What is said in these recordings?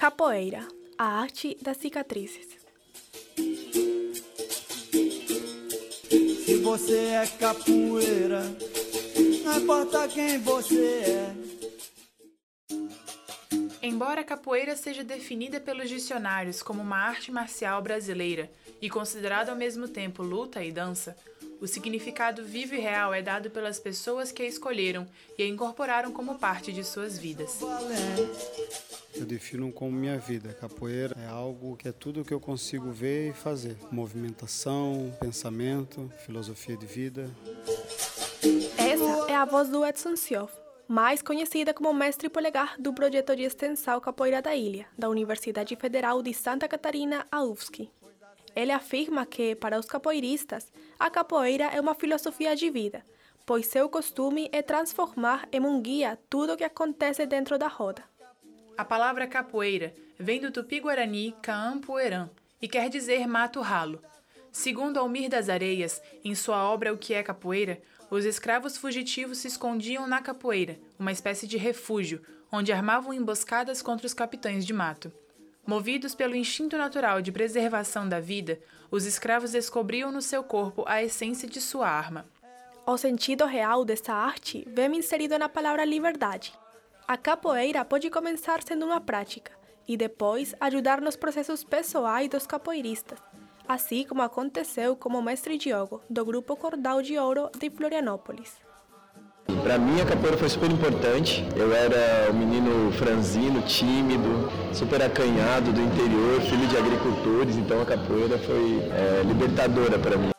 Capoeira, a arte das cicatrizes. Se você é capoeira, não importa quem você é. Embora a capoeira seja definida pelos dicionários como uma arte marcial brasileira e considerada ao mesmo tempo luta e dança, o significado vivo e real é dado pelas pessoas que a escolheram e a incorporaram como parte de suas vidas. Eu defino como minha vida. Capoeira é algo que é tudo que eu consigo ver e fazer: movimentação, pensamento, filosofia de vida. Essa é a voz do Edson Sioff, mais conhecida como mestre polegar do projeto de extensão Capoeira da Ilha, da Universidade Federal de Santa Catarina, a UFSC. Ele afirma que, para os capoeiristas, a capoeira é uma filosofia de vida, pois seu costume é transformar em um guia tudo o que acontece dentro da roda. A palavra capoeira vem do tupi-guarani Caampueran e quer dizer mato ralo. Segundo Almir das Areias, em sua obra O que é capoeira, os escravos fugitivos se escondiam na capoeira, uma espécie de refúgio, onde armavam emboscadas contra os capitães de mato. Movidos pelo instinto natural de preservação da vida, os escravos descobriam no seu corpo a essência de sua arma. O sentido real dessa arte vem inserido na palavra liberdade. A capoeira pode começar sendo uma prática e depois ajudar nos processos pessoais dos capoeiristas, assim como aconteceu com o mestre Diogo, do grupo Cordal de Ouro de Florianópolis. Para mim a capoeira foi super importante. Eu era um menino franzino, tímido, super acanhado do interior, filho de agricultores, então a capoeira foi é, libertadora para mim.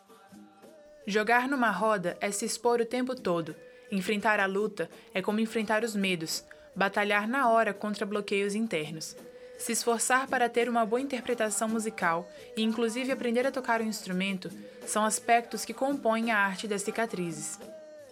Jogar numa roda é se expor o tempo todo. Enfrentar a luta é como enfrentar os medos, batalhar na hora contra bloqueios internos. Se esforçar para ter uma boa interpretação musical e, inclusive, aprender a tocar um instrumento são aspectos que compõem a arte das cicatrizes.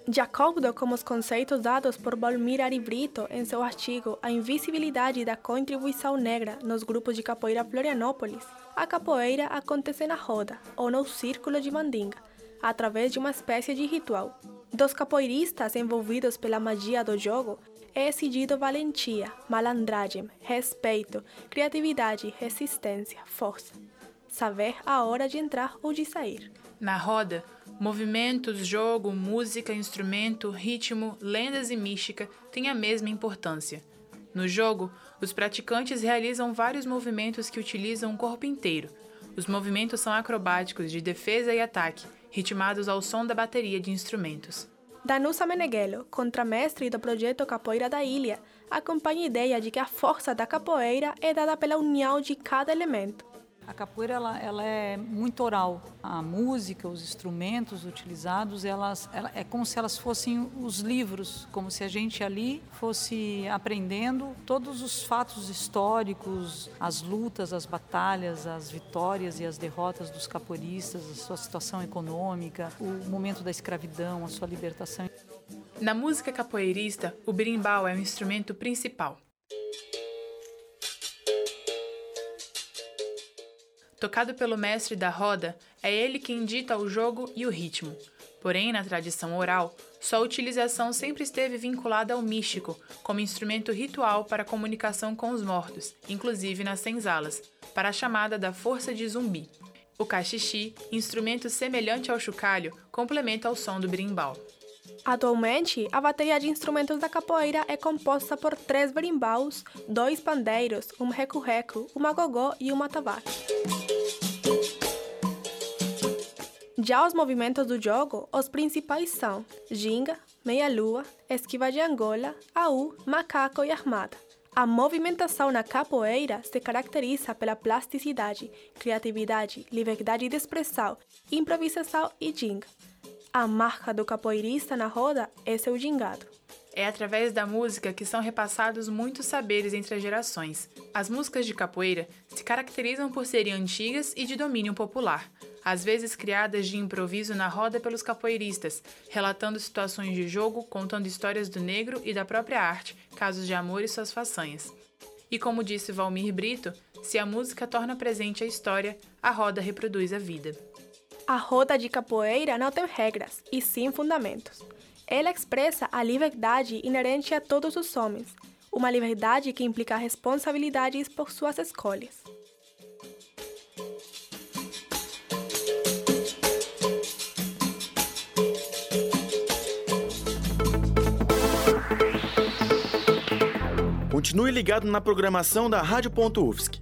De acordo com os conceitos dados por Balmir Ari Brito em seu artigo A Invisibilidade da Contribuição Negra nos Grupos de Capoeira Florianópolis, a capoeira acontece na roda ou no círculo de mandinga, através de uma espécie de ritual. Dos capoeiristas envolvidos pela magia do jogo, é exigido valentia, malandragem, respeito, criatividade, resistência, força. Saber a hora de entrar ou de sair. Na roda, movimentos, jogo, música, instrumento, ritmo, lendas e mística têm a mesma importância. No jogo, os praticantes realizam vários movimentos que utilizam o corpo inteiro. Os movimentos são acrobáticos de defesa e ataque, ritmados ao som da bateria de instrumentos. Danusa Meneghello, contramestre do projeto Capoeira da Ilha, acompanha a ideia de que a força da capoeira é dada pela união de cada elemento. A capoeira ela, ela, é muito oral. A música, os instrumentos utilizados, elas, ela, é como se elas fossem os livros, como se a gente ali fosse aprendendo todos os fatos históricos, as lutas, as batalhas, as vitórias e as derrotas dos capoeiristas, a sua situação econômica, o momento da escravidão, a sua libertação. Na música capoeirista, o berimbau é o instrumento principal. Tocado pelo mestre da roda, é ele quem dita o jogo e o ritmo. Porém, na tradição oral, sua utilização sempre esteve vinculada ao místico, como instrumento ritual para comunicação com os mortos, inclusive nas senzalas, para a chamada da força de zumbi. O cachixi, instrumento semelhante ao chocalho, complementa o som do brimbau. Atualmente, a bateria de instrumentos da capoeira é composta por três berimbaus, dois pandeiros, um reco-reco, uma gogó e uma tabaque. Já os movimentos do jogo, os principais são ginga, meia-lua, esquiva de Angola, aú, macaco e armada. A movimentação na capoeira se caracteriza pela plasticidade, criatividade, liberdade de expressão, improvisação e ginga. A marca do capoeirista na roda é seu gingado. É através da música que são repassados muitos saberes entre as gerações. As músicas de capoeira se caracterizam por serem antigas e de domínio popular, às vezes criadas de improviso na roda pelos capoeiristas, relatando situações de jogo, contando histórias do negro e da própria arte, casos de amor e suas façanhas. E como disse Valmir Brito, se a música torna presente a história, a roda reproduz a vida. A roda de capoeira não tem regras, e sim fundamentos. Ela expressa a liberdade inerente a todos os homens, uma liberdade que implica responsabilidades por suas escolhas. Continue ligado na programação da Rádio.UFSC.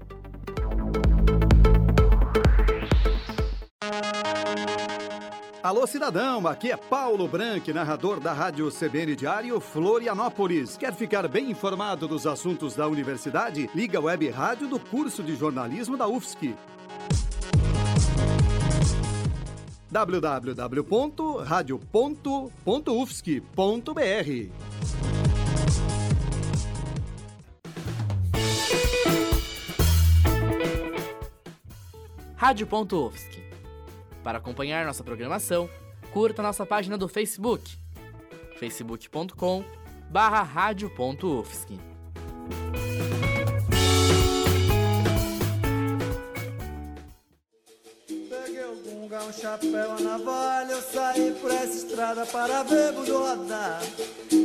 Alô, cidadão, aqui é Paulo Branco, narrador da Rádio CBN Diário Florianópolis. Quer ficar bem informado dos assuntos da universidade? Liga a web rádio do curso de jornalismo da UFSC. www.radio.ufsc.br Rádio.UFSC. Para acompanhar nossa programação, curta nossa página do Facebook, facebook.com barra. Peguei o gunga, um chapéu, a navalha Eu saí por essa estrada para ver mundo rodar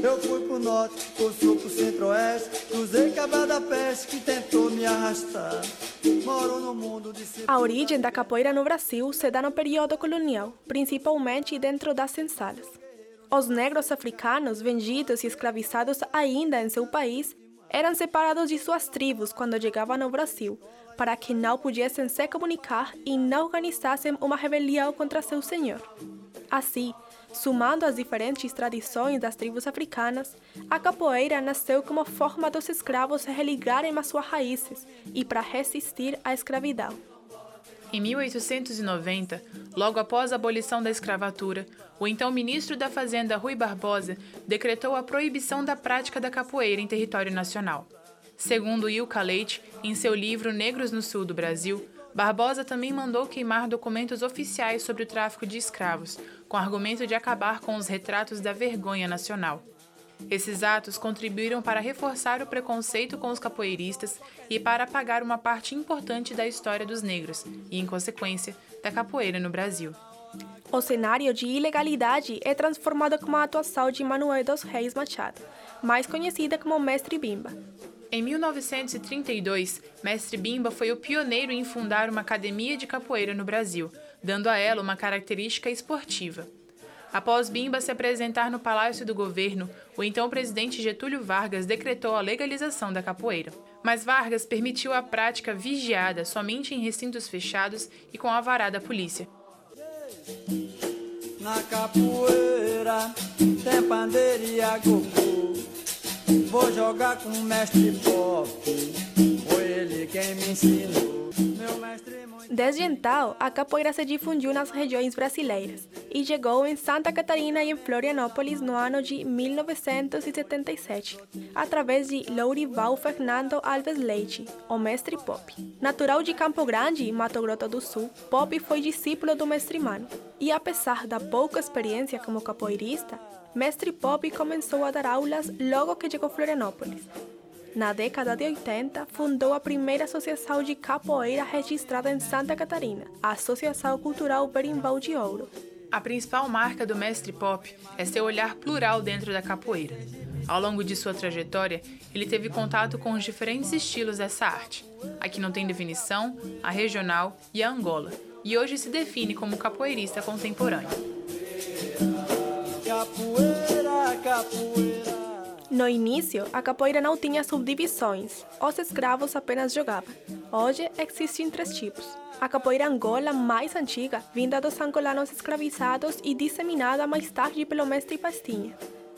Eu fui pro norte, pro sul, pro centro-oeste Cruzei Cabra da Peste que tentou me arrastar A origem da capoeira no Brasil se dá no período colonial, principalmente dentro das senzalas. Os negros africanos vendidos e escravizados ainda em seu país eram separados de suas tribos quando chegavam ao Brasil, para que não pudessem se comunicar e não organizassem uma rebelião contra seu senhor. Assim, sumando as diferentes tradições das tribos africanas, a capoeira nasceu como forma dos escravos religarem às suas raízes e para resistir à escravidão. Em 1890, logo após a abolição da escravatura, o então ministro da Fazenda Rui Barbosa decretou a proibição da prática da capoeira em território nacional. Segundo Ilka Leite, em seu livro Negros no Sul do Brasil, Barbosa também mandou queimar documentos oficiais sobre o tráfico de escravos, com argumento de acabar com os retratos da vergonha nacional. Esses atos contribuíram para reforçar o preconceito com os capoeiristas e para apagar uma parte importante da história dos negros e, em consequência, da capoeira no Brasil. O cenário de ilegalidade é transformado com a atuação de Manuel dos Reis Machado, mais conhecida como Mestre Bimba. Em 1932, Mestre Bimba foi o pioneiro em fundar uma academia de capoeira no Brasil, dando a ela uma característica esportiva. Após Bimba se apresentar no Palácio do Governo, o então presidente Getúlio Vargas decretou a legalização da capoeira. Mas Vargas permitiu a prática vigiada somente em recintos fechados e com a alvará da polícia. Na capoeira tem pandeiro e Vou jogar com o mestre Pop Foi ele quem me ensinou. Meu mestre Desde então, a capoeira se difundiu nas regiões brasileiras e chegou em Santa Catarina e em Florianópolis no ano de 1977, através de Lourival Fernando Alves Leite, o mestre Pop. Natural de Campo Grande, Mato Grosso do Sul, Pop foi discípulo do mestre Mano, e apesar da pouca experiência como capoeirista, Mestre Pop começou a dar aulas logo que chegou a Florianópolis. Na década de 80, fundou a primeira associação de capoeira registrada em Santa Catarina, a Associação Cultural Berimbau de Ouro. A principal marca do mestre Pop é seu olhar plural dentro da capoeira. Ao longo de sua trajetória, ele teve contato com os diferentes estilos dessa arte. A que não tem definição, a regional e a Angola, e hoje se define como capoeirista contemporâneo. Capoeira, capoeira No início, a capoeira não tinha subdivisões. Os escravos apenas jogavam. Hoje, existem três tipos. A capoeira angola mais antiga, vinda dos angolanos escravizados e disseminada mais tarde pelo mestre Pastinha.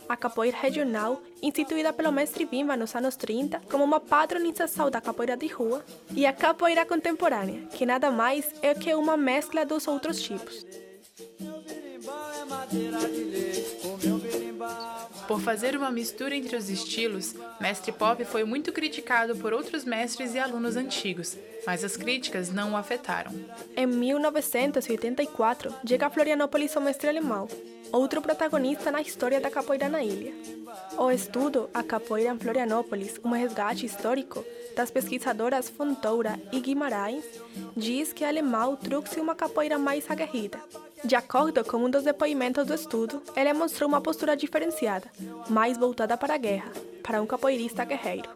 A capoeira regional, instituída pelo mestre Bimba nos anos 30 como uma padronização da capoeira de rua. E a capoeira contemporânea, que nada mais é que uma mescla dos outros tipos. Por fazer uma mistura entre os estilos, Mestre Pop foi muito criticado por outros mestres e alunos antigos, mas as críticas não o afetaram. Em 1984, chega a Florianópolis o mestre alemão, outro protagonista na história da capoeira na ilha. O estudo A Capoeira em Florianópolis, um resgate histórico, das pesquisadoras Fontoura e Guimarães, diz que Alemão trouxe uma capoeira mais aguerrida. De acordo com um dos depoimentos do estudo, ele mostrou uma postura diferenciada, mais voltada para a guerra, para um capoeirista guerreiro.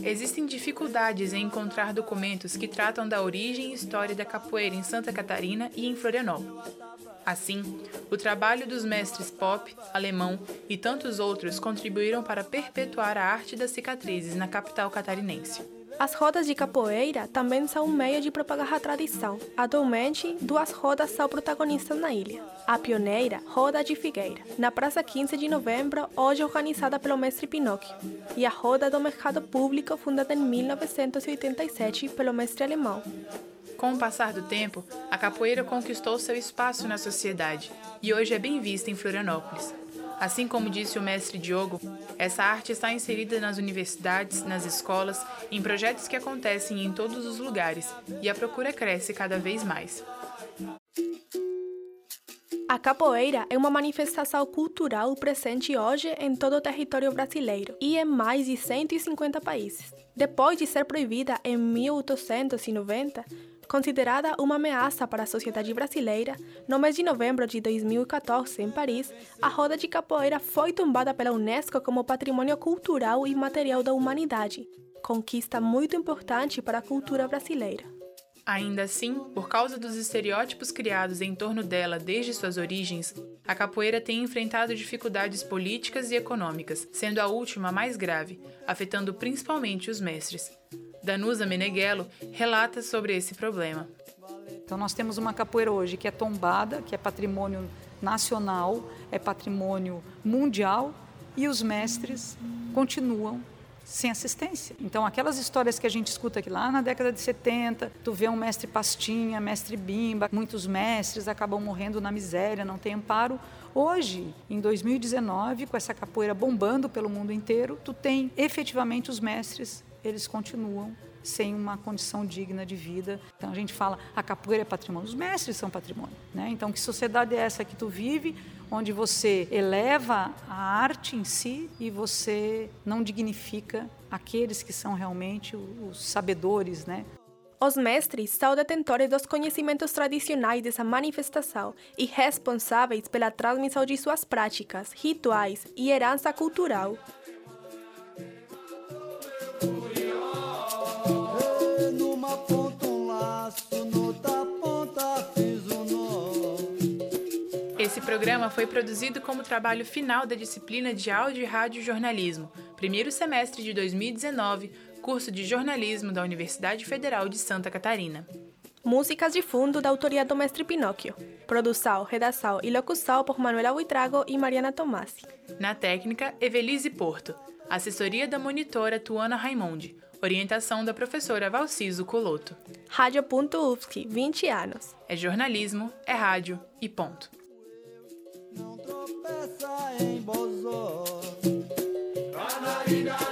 Existem dificuldades em encontrar documentos que tratam da origem e história da capoeira em Santa Catarina e em Florianópolis. Assim, o trabalho dos mestres Pop, Alemão e tantos outros contribuíram para perpetuar a arte das cicatrizes na capital catarinense. As rodas de capoeira também são um meio de propagar a tradição. Atualmente, duas rodas são protagonistas na ilha. A pioneira, Roda de Figueira, na Praça 15 de Novembro, hoje organizada pelo mestre Pinóquio, e a Roda do Mercado Público, fundada em 1987 pelo mestre alemão. Com o passar do tempo, a capoeira conquistou seu espaço na sociedade e hoje é bem vista em Florianópolis. Assim como disse o mestre Diogo, essa arte está inserida nas universidades, nas escolas, em projetos que acontecem em todos os lugares e a procura cresce cada vez mais. A capoeira é uma manifestação cultural presente hoje em todo o território brasileiro e em mais de 150 países. Depois de ser proibida em 1890, Considerada uma ameaça para a sociedade brasileira, no mês de novembro de 2014, em Paris, a roda de capoeira foi tombada pela Unesco como Patrimônio Cultural e Material da Humanidade, conquista muito importante para a cultura brasileira. Ainda assim, por causa dos estereótipos criados em torno dela desde suas origens, a capoeira tem enfrentado dificuldades políticas e econômicas, sendo a última mais grave, afetando principalmente os mestres. Danusa Meneghello relata sobre esse problema. Então nós temos uma capoeira hoje que é tombada, que é patrimônio nacional, é patrimônio mundial e os mestres continuam sem assistência. Então, aquelas histórias que a gente escuta aqui lá na década de 70, tu vê um mestre pastinha, mestre bimba, muitos mestres acabam morrendo na miséria, não tem amparo. Hoje, em 2019, com essa capoeira bombando pelo mundo inteiro, tu tem efetivamente os mestres eles continuam sem uma condição digna de vida. Então a gente fala, a capoeira é patrimônio, os mestres são patrimônio. Né? Então que sociedade é essa que tu vive, onde você eleva a arte em si e você não dignifica aqueles que são realmente os sabedores, né? Os mestres são detentores dos conhecimentos tradicionais dessa manifestação e responsáveis pela transmissão de suas práticas, rituais e herança cultural. Programa foi produzido como trabalho final da disciplina de Áudio e Rádio Jornalismo, primeiro semestre de 2019, curso de jornalismo da Universidade Federal de Santa Catarina. Músicas de fundo da autoria do mestre Pinóquio. Produção, redação e locução por Manuela Buitrago e Mariana Tomassi. Na técnica, Evelise Porto. Assessoria da monitora Tuana Raimondi. Orientação da professora Valciso Coloto. Rádio.UFSC, 20 anos. É jornalismo, é rádio e ponto. Tropeça em Bozó. Canarina.